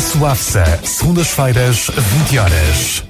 Espaço AFSA, segundas-feiras, 20 horas.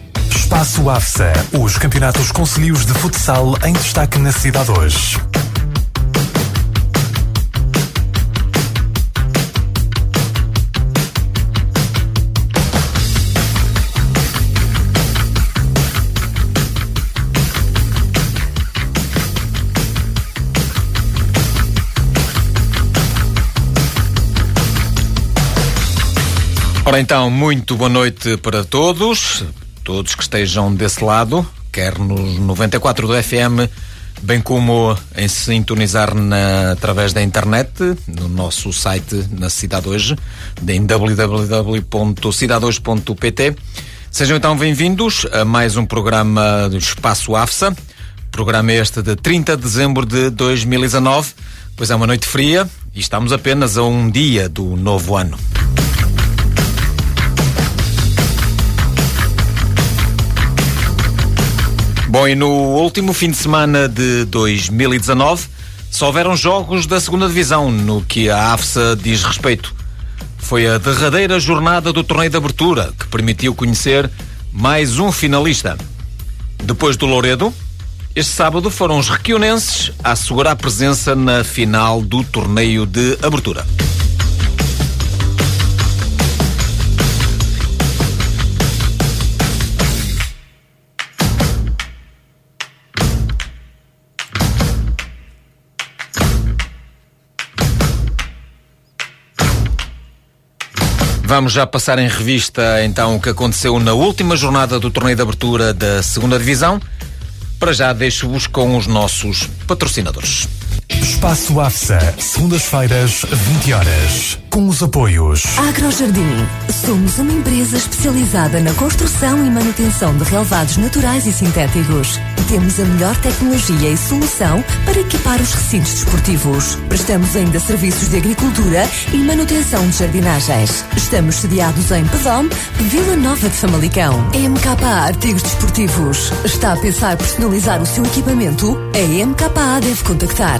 Espaço AFSA, os campeonatos concelhios de futsal em destaque na cidade hoje. Ora então, muito boa noite para todos, todos que estejam desse lado, quer nos 94 do FM, bem como em sintonizar na, através da internet, no nosso site na Cidade Hoje, em www.cidadehoje.pt. Sejam então bem-vindos a mais um programa do Espaço AFSA, programa este de 30 de dezembro de 2019, pois é uma noite fria e estamos apenas a um dia do novo ano. Bom, e no último fim de semana de 2019 só houveram jogos da segunda divisão no que a AFSA diz respeito. Foi a derradeira jornada do torneio de abertura que permitiu conhecer mais um finalista. Depois do Louredo, este sábado foram os requionenses a assegurar presença na final do torneio de abertura. Vamos já passar em revista então o que aconteceu na última jornada do torneio de abertura da segunda divisão. Para já deixo-vos com os nossos patrocinadores. Espaço AFSA, segundas-feiras, 20 horas. Com os apoios. Agrojardim. Somos uma empresa especializada na construção e manutenção de relevados naturais e sintéticos. Temos a melhor tecnologia e solução para equipar os recintos desportivos. Prestamos ainda serviços de agricultura e manutenção de jardinagens. Estamos sediados em Pedom, Vila Nova de Famalicão. MKA Artigos Desportivos. Está a pensar personalizar o seu equipamento? A MKA deve contactar.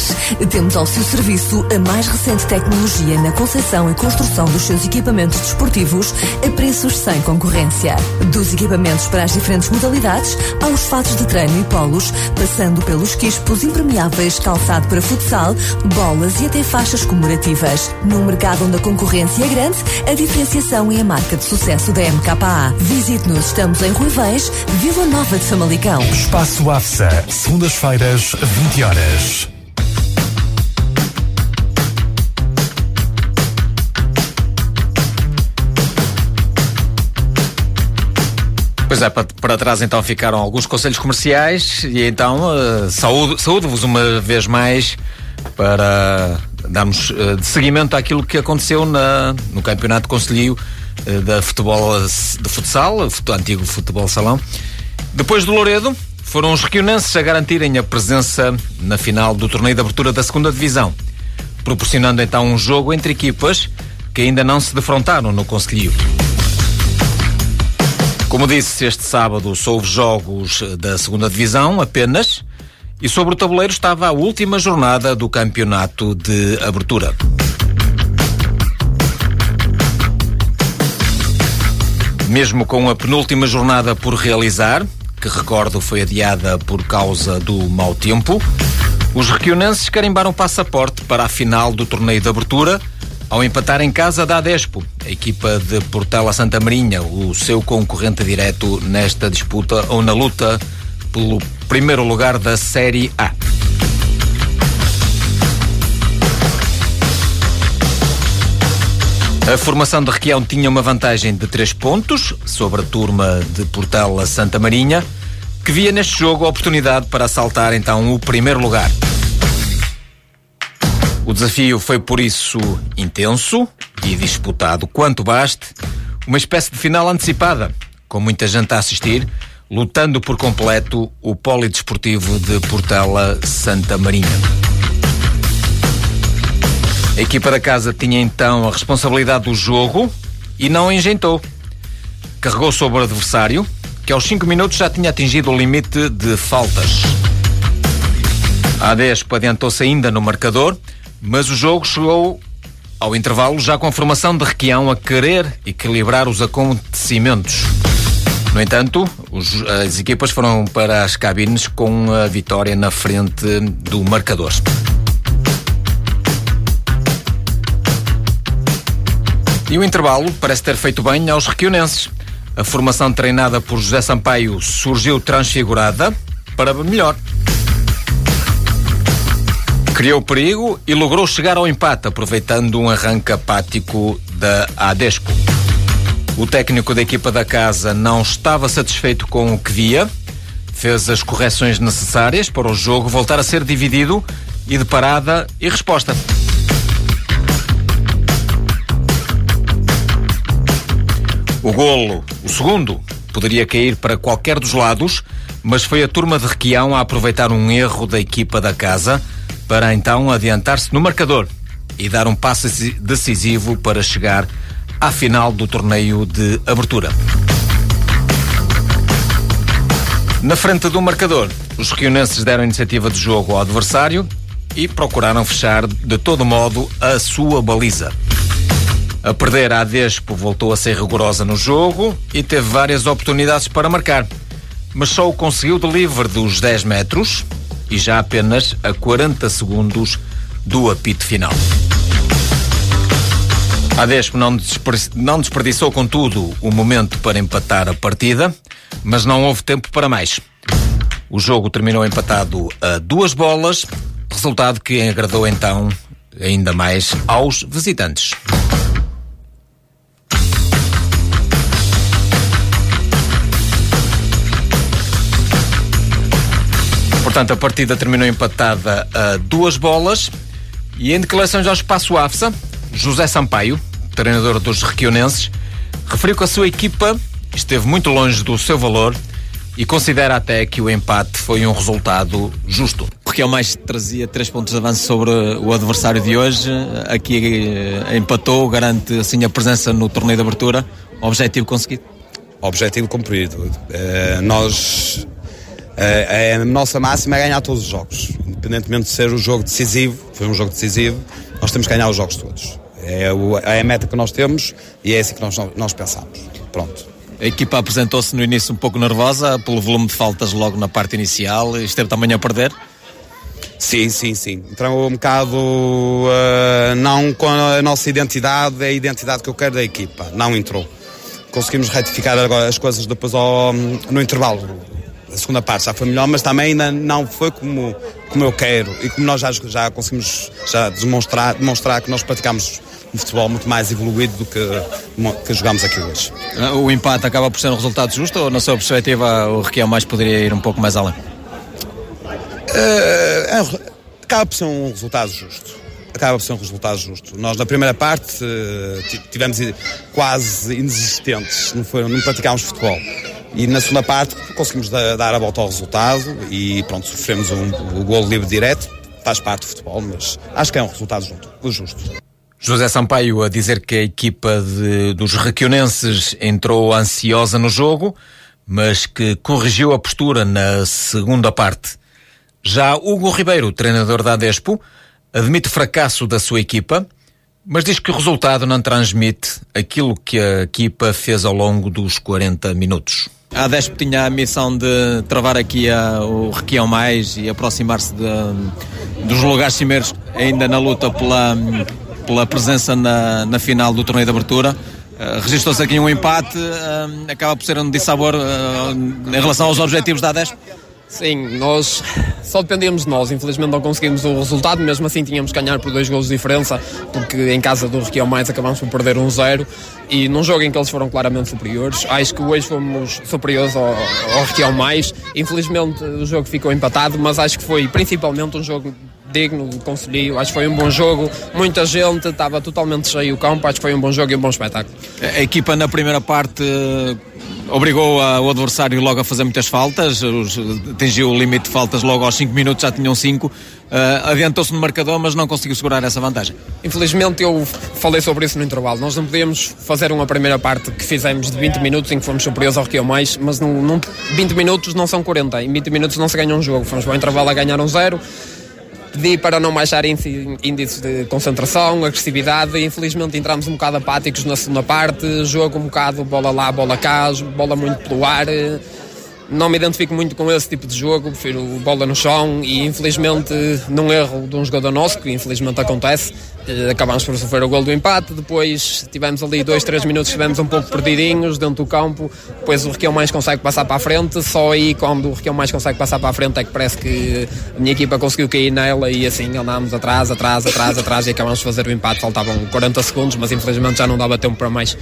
Temos ao seu serviço a mais recente tecnologia na concepção e construção dos seus equipamentos desportivos a preços sem concorrência. Dos equipamentos para as diferentes modalidades, aos fatos de treino e polos, passando pelos quispos impermeáveis, calçado para futsal, bolas e até faixas comemorativas. Num mercado onde a concorrência é grande, a diferenciação é a marca de sucesso da MKA. Visite-nos, estamos em Ruivães, Vila Nova de Famalicão. Espaço AFSA, segundas-feiras, 20 horas. Pois é, para, para trás então ficaram alguns conselhos comerciais e então uh, saúdo, saúdo-vos uma vez mais para darmos uh, de seguimento àquilo que aconteceu na, no Campeonato Conselhio uh, da futebol, de futsal, antigo futebol salão. Depois do Louredo, foram os requionenses a garantirem a presença na final do torneio de abertura da segunda divisão, proporcionando então um jogo entre equipas que ainda não se defrontaram no Conselhio. Como disse, este sábado houve jogos da segunda divisão apenas e sobre o tabuleiro estava a última jornada do campeonato de abertura. Mesmo com a penúltima jornada por realizar, que recordo foi adiada por causa do mau tempo, os requionenses carimbaram passaporte para a final do torneio de abertura ao empatar em casa da Adespo, a equipa de Portela Santa Marinha, o seu concorrente direto nesta disputa ou na luta pelo primeiro lugar da Série A. A formação de Requião tinha uma vantagem de 3 pontos sobre a turma de Portela Santa Marinha, que via neste jogo a oportunidade para assaltar então o primeiro lugar. O desafio foi por isso intenso e disputado quanto baste, uma espécie de final antecipada, com muita gente a assistir, lutando por completo o polidesportivo de Portela Santa Marinha. A equipa da casa tinha então a responsabilidade do jogo e não engentou. Carregou sobre o adversário, que aos 5 minutos já tinha atingido o limite de faltas. A Adespo adiantou-se ainda no marcador, mas o jogo chegou ao intervalo já com a formação de Requião a querer equilibrar os acontecimentos. No entanto, os, as equipas foram para as cabines com a vitória na frente do marcador. E o intervalo parece ter feito bem aos requionenses. A formação treinada por José Sampaio surgiu transfigurada para melhor criou perigo e logrou chegar ao empate, aproveitando um arranque apático da Adesco. O técnico da equipa da casa não estava satisfeito com o que via, fez as correções necessárias para o jogo voltar a ser dividido e de parada e resposta. O golo, o segundo, poderia cair para qualquer dos lados, mas foi a turma de Requião a aproveitar um erro da equipa da casa para então adiantar-se no marcador e dar um passo decisivo para chegar à final do torneio de abertura. Na frente do marcador, os reunenses deram iniciativa de jogo ao adversário e procuraram fechar de todo modo a sua baliza. A perder, a Despo voltou a ser rigorosa no jogo e teve várias oportunidades para marcar, mas só o conseguiu de livre dos 10 metros, e já apenas a 40 segundos do apito final. A Despo não, desperdiçou, contudo, o momento para empatar a partida, mas não houve tempo para mais. O jogo terminou empatado a duas bolas, resultado que agradou então ainda mais aos visitantes. Portanto, a partida terminou empatada a duas bolas e em declarações ao Espaço AFSA, José Sampaio, treinador dos requionenses, referiu que a sua equipa esteve muito longe do seu valor e considera até que o empate foi um resultado justo. Porque é o mais trazia três pontos de avanço sobre o adversário de hoje. Aqui eh, empatou, garante assim a presença no torneio de abertura. Objetivo conseguido? Objetivo cumprido. Uh, nós é, a nossa máxima é ganhar todos os jogos, independentemente de ser o jogo decisivo, foi um jogo decisivo, nós temos que ganhar os jogos todos. É, o, é a meta que nós temos e é assim que nós, nós pensamos. Pronto. A equipa apresentou-se no início um pouco nervosa pelo volume de faltas logo na parte inicial, esteve também a perder? Sim, sim, sim. Entrou um bocado uh, não com a nossa identidade, é a identidade que eu quero da equipa. Não entrou. Conseguimos retificar agora as coisas depois ao, no intervalo a segunda parte já foi melhor, mas também ainda não foi como, como eu quero e como nós já, já conseguimos já demonstrar, demonstrar que nós praticamos um futebol muito mais evoluído do que, que jogamos aqui hoje. O empate acaba por ser um resultado justo ou, na sua perspectiva, o Requião mais poderia ir um pouco mais além? Uh, acaba por ser um resultado justo. Acaba por ser um resultado justo. Nós, na primeira parte, uh, tivemos quase inexistentes, não, foi, não praticámos futebol. E na segunda parte conseguimos dar a volta ao resultado e pronto, sofremos um, o gol livre direto, faz parte do futebol, mas acho que é um resultado justo. José Sampaio a dizer que a equipa de, dos requionenses entrou ansiosa no jogo, mas que corrigiu a postura na segunda parte. Já Hugo Ribeiro, treinador da Adespo, admite o fracasso da sua equipa, mas diz que o resultado não transmite aquilo que a equipa fez ao longo dos 40 minutos. A Desp tinha a missão de travar aqui a, o Requião mais e aproximar-se dos lugares cimeiros ainda na luta pela, pela presença na, na final do torneio de abertura. Uh, Registrou-se aqui um empate, uh, acaba por ser um dissabor uh, em relação aos objetivos da ADES? Sim, nós só dependíamos de nós. Infelizmente não conseguimos o resultado, mesmo assim tínhamos que ganhar por dois gols de diferença, porque em casa do Requião Mais acabámos por perder um zero e num jogo em que eles foram claramente superiores. Acho que hoje fomos superiores ao, ao Requião Mais. Infelizmente o jogo ficou empatado, mas acho que foi principalmente um jogo digno de Conselho. Acho que foi um bom jogo, muita gente, estava totalmente cheio o campo. Acho que foi um bom jogo e um bom espetáculo. A equipa na primeira parte obrigou a, o adversário logo a fazer muitas faltas, os, atingiu o limite de faltas logo aos 5 minutos, já tinham 5. Uh, adiantou-se no marcador, mas não conseguiu segurar essa vantagem. Infelizmente, eu falei sobre isso no intervalo. Nós não podíamos fazer uma primeira parte que fizemos de 20 minutos em que fomos superiores ao Rio Mais, mas não, não, 20 minutos não são 40. Em 20 minutos não se ganha um jogo. Fomos para o intervalo a ganhar um zero pedi para não baixar índices de concentração, agressividade. E infelizmente entramos um bocado apáticos na segunda parte, jogo um bocado bola lá, bola cá, bola muito pelo ar. Não me identifico muito com esse tipo de jogo, prefiro bola no chão. E infelizmente num erro de um jogador nosso, que infelizmente acontece, acabámos por sofrer o gol do empate, depois tivemos ali dois, três minutos, estivemos um pouco perdidinhos dentro do campo, depois o Requião mais consegue passar para a frente, só aí quando o Requião mais consegue passar para a frente é que parece que a minha equipa conseguiu cair nela e assim andámos atrás, atrás, atrás, atrás e acabámos de fazer o empate, faltavam 40 segundos, mas infelizmente já não dava tempo para mais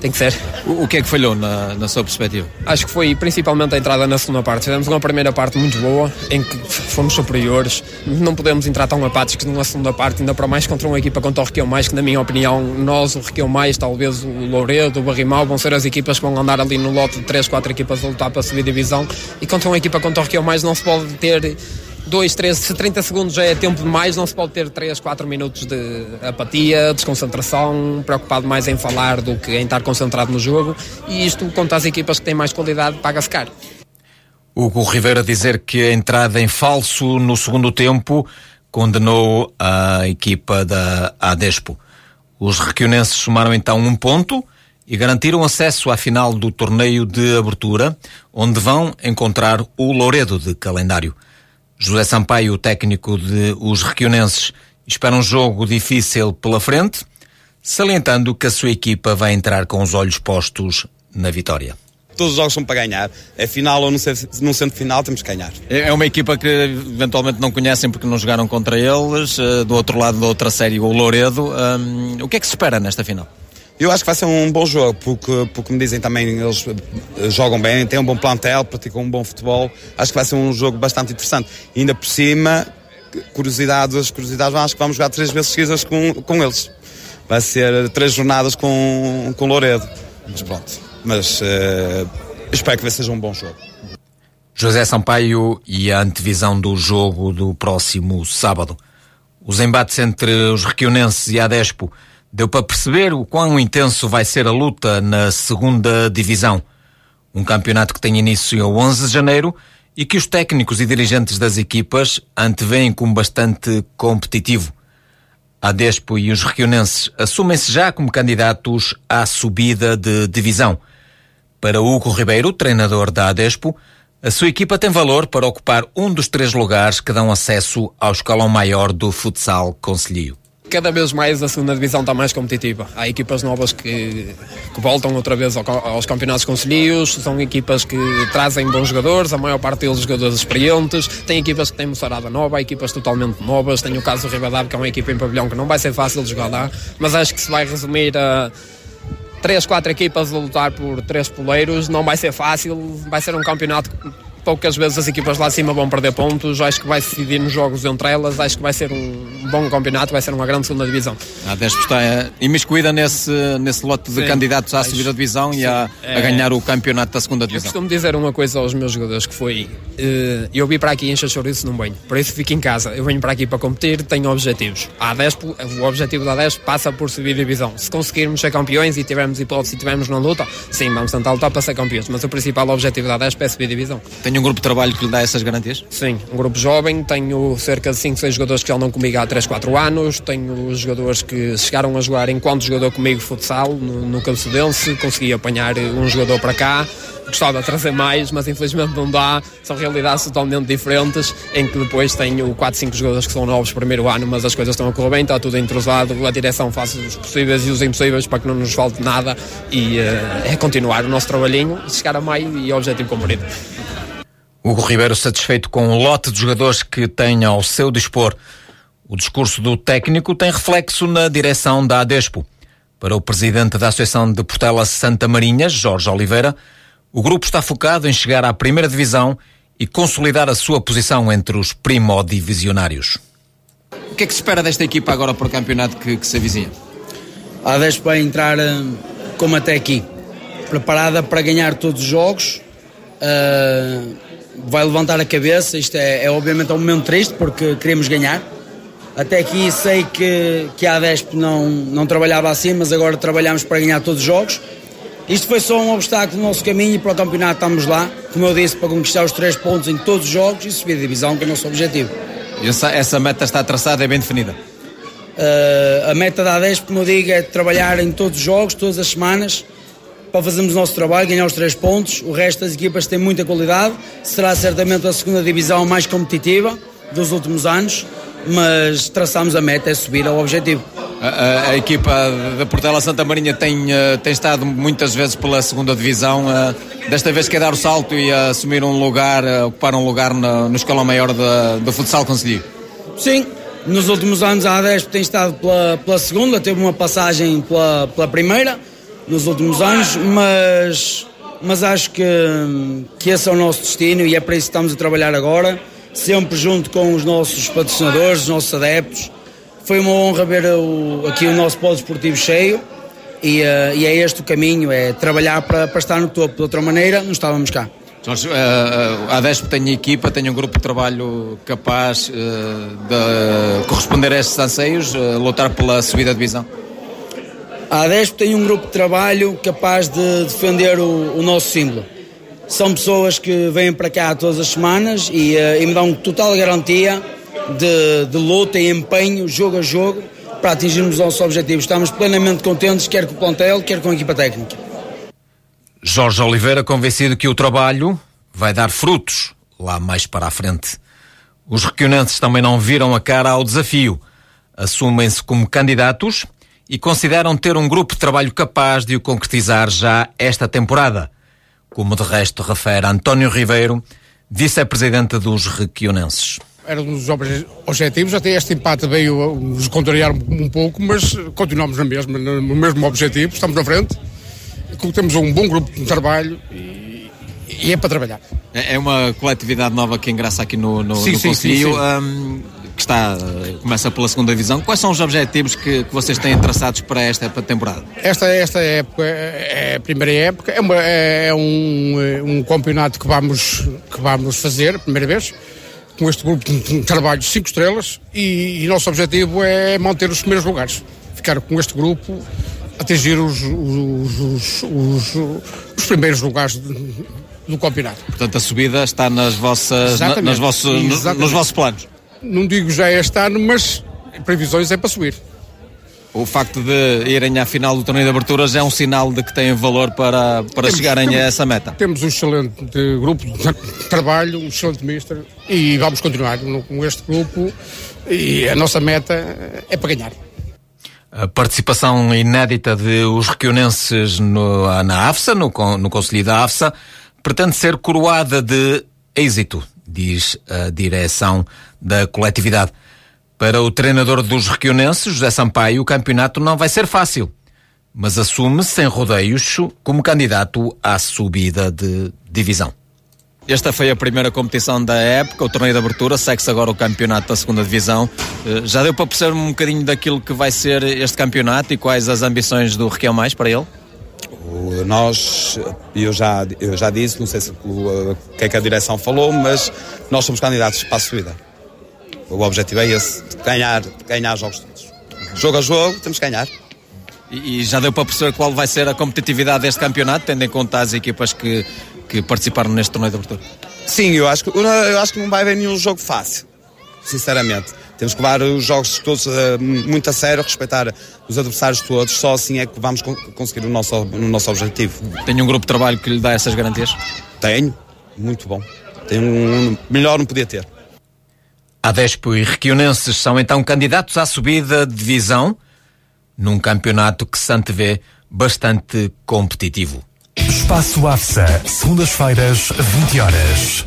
tem que ser. O, o que é que falhou na, na sua perspectiva? Acho que foi principalmente a entrada na segunda parte. Fizemos uma primeira parte muito boa, em que fomos superiores. Não podemos entrar tão apáticos numa segunda parte, ainda para mais contra uma equipa contra o Requião Mais, que na minha opinião, nós, o Requião Mais, talvez o Louredo, o Barrimal, vão ser as equipas que vão andar ali no lote de 3, 4 equipas a lutar para subir divisão. E contra uma equipa contra o Requião Mais não se pode ter 2, 3, se 30 segundos já é tempo demais, não se pode ter 3, 4 minutos de apatia, desconcentração, preocupado mais em falar do que em estar concentrado no jogo. E isto, contra as equipas que têm mais qualidade, paga-se caro. Hugo Ribeiro a dizer que a entrada em falso no segundo tempo condenou a equipa da Adespo. Os requionenses somaram então um ponto e garantiram acesso à final do torneio de abertura, onde vão encontrar o Louredo de calendário. José Sampaio, técnico de os Requionenses, espera um jogo difícil pela frente, salientando que a sua equipa vai entrar com os olhos postos na vitória todos os jogos são para ganhar. É final ou no centro, no centro final temos que ganhar. É, é uma equipa que eventualmente não conhecem porque não jogaram contra eles. Eh, do outro lado da outra série, o Louredo. Um, o que é que se espera nesta final? Eu acho que vai ser um bom jogo, porque, porque me dizem também, eles eh, jogam bem, têm um bom plantel, praticam um bom futebol. Acho que vai ser um jogo bastante interessante. E ainda por cima, curiosidades, curiosidades, acho que vamos jogar três vezes seguidas com, com eles. Vai ser três jornadas com, com Louredo. Mas pronto. Mas uh, espero que seja um bom jogo. José Sampaio e a antevisão do jogo do próximo sábado. Os embates entre os requionenses e a Despo deu para perceber o quão intenso vai ser a luta na segunda divisão. Um campeonato que tem início a 11 de janeiro e que os técnicos e dirigentes das equipas antevêem como bastante competitivo. A Despo e os requionenses assumem-se já como candidatos à subida de divisão. Para Hugo Ribeiro, treinador da Adespo, a sua equipa tem valor para ocupar um dos três lugares que dão acesso ao escalão maior do futsal conselhio cada vez mais a segunda divisão está mais competitiva. Há equipas novas que, que voltam outra vez aos campeonatos conselhos, são equipas que trazem bons jogadores, a maior parte deles jogadores experientes, tem equipas que têm moçarada nova, há equipas totalmente novas, tem o caso do Ribadab, que é uma equipa em pavilhão que não vai ser fácil de jogar lá, mas acho que se vai resumir a três, quatro equipas a lutar por três poleiros, não vai ser fácil, vai ser um campeonato poucas vezes as equipas lá cima vão perder pontos. Acho que vai se decidir nos jogos entre elas. Acho que vai ser um bom campeonato, vai ser uma grande segunda divisão. A Despo está é, imiscuída nesse, nesse lote de Sim, candidatos a subir a divisão Sim. e a, a, é. ganhar o campeonato da segunda divisão. Eu costumo dizer uma coisa aos meus jogadores que foi uh, eu vim para aqui encher chouriço não venho. Por isso fico em casa. Eu venho para aqui para competir, tenho objetivos. A Despo, o objetivo da Despo passa por subir a divisão. Se conseguirmos ser campeões e tivermos hipótese e tivermos na luta, sim, vamos tentar lutar para ser campeões. Mas o principal objetivo da Despo é subir a divisão. Tenho Tem um grupo de trabalho que lhe dá essas garantias? Sim, um grupo jovem, tenho cerca de 5, 6 jogadores que andam comigo há 3, 4 anos, tenho jogadores que chegaram a jogar enquanto jogador comigo futsal no, no Cabeçudense, consegui apanhar um jogador para cá, gostava de trazer mais, mas infelizmente não dá, são realidades totalmente diferentes, em que depois tenho 4, 5 jogadores que são novos primeiro ano, mas as coisas estão a correr bem, está tudo entrosado, a direção faz os possíveis e os impossíveis para que não nos falte nada. E uh, é continuar o nosso trabalhinho, chegar a maio e objetivo cumprido. Hugo Ribeiro satisfeito com o lote de jogadores que tem ao seu dispor. O discurso do técnico tem reflexo na direção da Adespo. Para o presidente da Associação de Portela Santa Marinha, Jorge Oliveira, o grupo está focado em chegar à primeira divisão e consolidar a sua posição entre os primodivisionários. O que é que se espera desta equipa agora para o campeonato que, que se avizinha? A Adespo vai entrar eh, como até aqui, preparada para ganhar todos os jogos. Uh vai levantar a cabeça. Isto é, é obviamente um momento triste porque queremos ganhar. Até aqui sei que, que a Adesp não, não trabalhava assim, mas agora trabalhamos para ganhar todos os jogos. Isto foi só um obstáculo no nosso caminho e para o campeonato estamos lá, como eu disse, para conquistar os três pontos em todos os jogos e subir a divisão, que é o nosso objetivo. E essa, essa meta está traçada, é bem definida? Uh, a meta da Adesp, como eu digo, é trabalhar em todos os jogos, todas as semanas, para fazermos o nosso trabalho, ganhar os três pontos. O resto das equipas tem muita qualidade. Será certamente a segunda divisão mais competitiva dos últimos anos, mas traçamos a meta, é subir ao objetivo. A, a, a equipa da Portela Santa Marinha tem, uh, tem estado muitas vezes pela segunda divisão. Uh, desta vez quer dar o salto e assumir um lugar, ocupar um lugar no, no escalão maior do futsal conseguiu. Sim, nos últimos anos a ADESP tem estado pela, pela segunda, teve uma passagem pela, pela primeira nos últimos anos, mas, mas acho que, que esse é o nosso destino e é para isso que estamos a trabalhar agora, sempre junto com os nossos patrocinadores, os nossos adeptos. Foi uma honra ver o, aqui o nosso polo esportivo cheio e, uh, e, é este o caminho, é trabalhar para, para estar no topo. De outra maneira, não estávamos cá. Jorge, uh, a ADESP tem equipa, tem um grupo de trabalho capaz de corresponder a estes anseios, lutar pela subida de divisão? A ADESP tem um grupo de trabalho capaz de defender o, o nosso símbolo. São pessoas que vêm para cá todas as semanas e, uh, e me dão total garantia de, de luta e empenho, jogo a jogo, para atingirmos os nossos objetivos. Estamos plenamente contentes, quer com o plantel, quer com a equipa técnica. Jorge Oliveira convencido que o trabalho vai dar frutos lá mais para a frente. Os requionenses também não viram a cara ao desafio. Assumem-se como candidatos e consideram ter um grupo de trabalho capaz de o concretizar já esta temporada, como de resto refere António Ribeiro, vice-presidente dos Requionenses. Era um dos objetivos, até este empate veio nos contrariar um pouco, mas continuamos na mesma, no mesmo objetivo, estamos na frente, temos um bom grupo de trabalho e, e é para trabalhar. É, é uma coletividade nova que engraça aqui no, no, sim, no sim, Conselho. Sim, sim. Um, que está, começa pela segunda divisão. Quais são os objetivos que, que vocês têm traçados para esta temporada? Esta, esta época é a primeira época, é, uma, é um, um campeonato que vamos, que vamos fazer, a primeira vez, com este grupo de trabalho 5 estrelas e, e nosso objetivo é manter os primeiros lugares. Ficar com este grupo, atingir os, os, os, os primeiros lugares do campeonato. Portanto, a subida está nas vossas, na, nas vossos, nos vossos planos não digo já este ano, mas previsões é para subir. O facto de irem à final do torneio de aberturas é um sinal de que têm valor para, para temos, chegarem temos, a essa meta. Temos um excelente grupo de trabalho, um excelente mister e vamos continuar com este grupo e a nossa meta é para ganhar. A participação inédita de os requionenses no, na AFSA, no, no Conselho da AFSA, pretende ser coroada de êxito diz a direção da coletividade. Para o treinador dos requionenses, José Sampaio, o campeonato não vai ser fácil, mas assume sem rodeios como candidato à subida de divisão. Esta foi a primeira competição da época, o torneio de abertura, segue-se agora o campeonato da segunda divisão. Eh, já deu para perceber um bocadinho daquilo que vai ser este campeonato e quais as ambições do Requião Mais para ele? Nós, eu já, eu já disse, não sei se o que é que a direção falou, mas nós somos candidatos para a subida. O objetivo é esse, ganhar, ganhar jogos todos. Jogo a jogo, temos que ganhar. E, e já deu para perceber qual vai ser a competitividade deste campeonato, tendo em conta as equipas que, que participaram neste torneio de abertura? Sim, eu acho, que, eu acho que não vai haver nenhum jogo fácil, sinceramente. Temos que levar os jogos todos uh, muito a sério, respeitar os adversários todos, só assim é que vamos conseguir o nosso, o nosso objetivo. Tem um grupo de trabalho que lhe dá essas garantias? Tenho, muito bom. Tenho um, melhor não podia ter. Adespo e Requionenses são então candidatos à subida de divisão num campeonato que se antevê bastante competitivo. Espaço AFSA, segundas-feiras, 20 horas.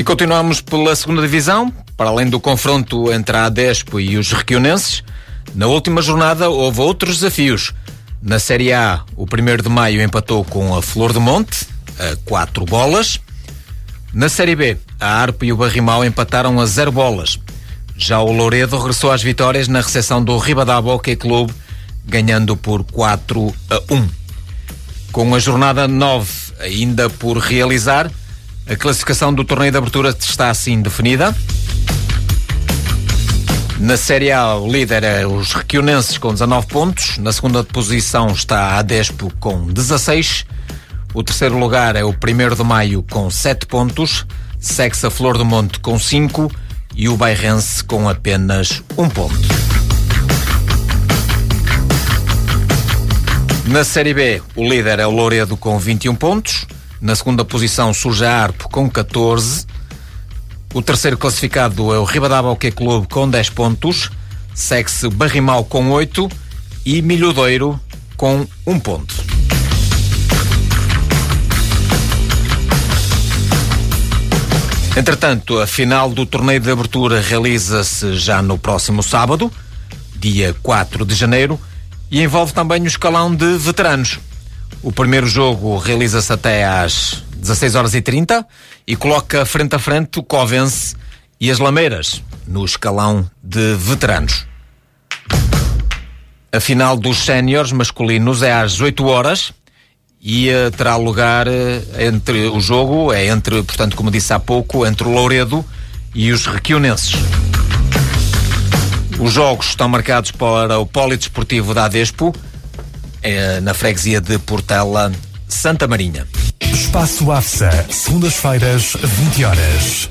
E continuamos pela segunda divisão, para além do confronto entre a Adespo e os requionenses. Na última jornada houve outros desafios. Na Série A, o 1 de maio empatou com a Flor de Monte, a 4 bolas. Na Série B, a Arpo e o Barrimal empataram a 0 bolas. Já o Louredo regressou às vitórias na recepção do Ribadabo Hockey Clube, ganhando por 4 a 1. Com a jornada 9 ainda por realizar, a classificação do torneio de abertura está assim definida. Na Série A, o líder é os Requionenses com 19 pontos. Na segunda posição está a Adespo com 16. O terceiro lugar é o 1 de Maio com 7 pontos. Segue-se a Flor do Monte com 5 e o Bairrense com apenas 1 ponto. Na Série B, o líder é o Louredo com 21 pontos. Na segunda posição surge a Arpo com 14. O terceiro classificado é o Ribadaba Hockey Clube com 10 pontos. Segue-se Barrimal com 8 e Milhodeiro com 1 ponto. Entretanto, a final do torneio de abertura realiza-se já no próximo sábado, dia 4 de janeiro, e envolve também o escalão de veteranos. O primeiro jogo realiza-se até às 16 horas e 30 e coloca frente a frente o Covense e as Lameiras no escalão de veteranos. A final dos séniores masculinos é às 8 horas e uh, terá lugar uh, entre o jogo é entre, portanto, como disse há pouco, entre o Louredo e os Requionenses. Os jogos estão marcados para o Polidesportivo da Adespo é na freguesia de Portela, Santa Marinha. Espaço AFSA, segundas-feiras, 20 horas.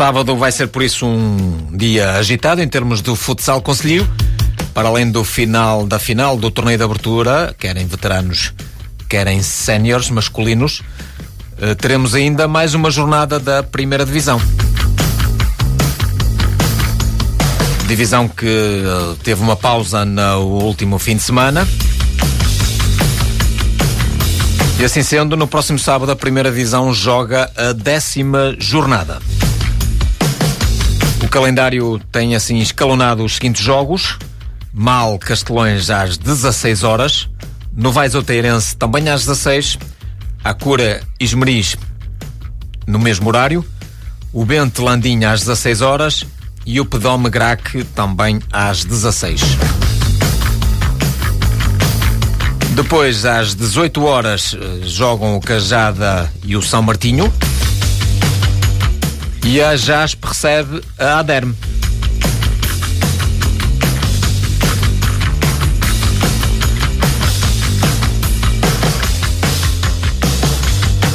Sábado vai ser por isso um dia agitado em termos do futsal conselho. Para além do final da final do torneio de abertura, querem veteranos, querem séniores masculinos, eh, teremos ainda mais uma jornada da primeira divisão. Divisão que eh, teve uma pausa no último fim de semana. E assim sendo, no próximo sábado a primeira divisão joga a décima jornada. Calendário tem assim escalonado os seguintes jogos. Mal Castelões às 16 horas, Novais Outeirense também às 16, a Cura Esmeriz no mesmo horário, o Bente Landim às 16 horas e o Pedome Grac também às 16. Depois, às 18 horas, eh, jogam o Cajada e o São Martinho. E a JASP recebe a Aderme.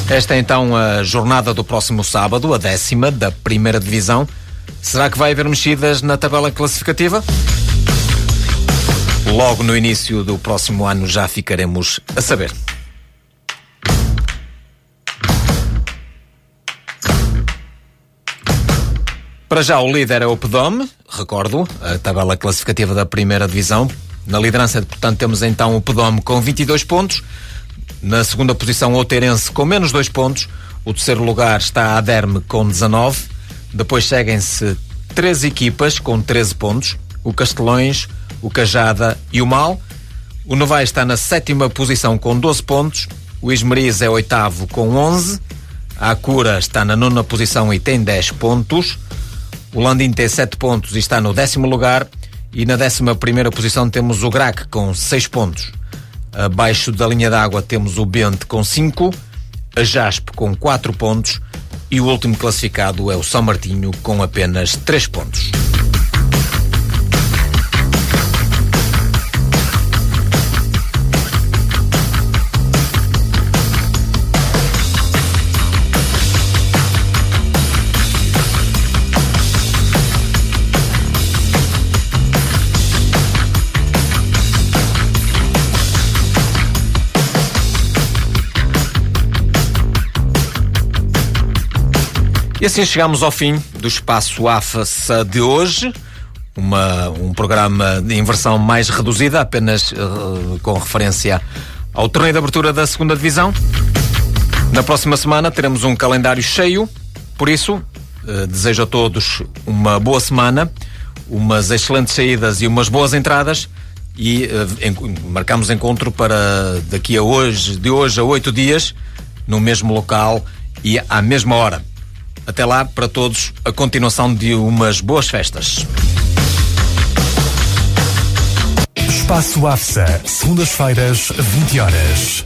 Esta é então a jornada do próximo sábado, a décima da primeira divisão. Será que vai haver mexidas na tabela classificativa? Logo no início do próximo ano já ficaremos a saber. Para já o líder é o Pedome, recordo, a tabela classificativa da primeira divisão. Na liderança, portanto, temos então o Pedome com 22 pontos. Na segunda posição, o Outeirense com menos 2 pontos. O terceiro lugar está a Aderme com 19. Depois seguem-se três equipas com 13 pontos. O Castelões, o Cajada e o Mal. O Novaes está na sétima posição com 12 pontos. O Esmeriz é oitavo com 11. A Acura está na nona posição e tem 10 pontos. O Landim tem 7 pontos e está no décimo lugar. E na décima primeira posição temos o Grac com 6 pontos. Abaixo da linha d'água temos o Bente com 5, a Jaspe com 4 pontos e o último classificado é o São Martinho com apenas 3 pontos. E assim chegamos ao fim do espaço AFAS de hoje. Uma, um programa em versão mais reduzida, apenas uh, com referência ao torneio de abertura da segunda divisão. Na próxima semana teremos um calendário cheio, por isso uh, desejo a todos uma boa semana, umas excelentes saídas e umas boas entradas e uh, marcamos encontro para daqui a hoje, de hoje a oito dias, no mesmo local e à mesma hora. Até lá, para todos, a continuação de umas boas festas. Espaço AFSA, segundas-feiras, 20 horas.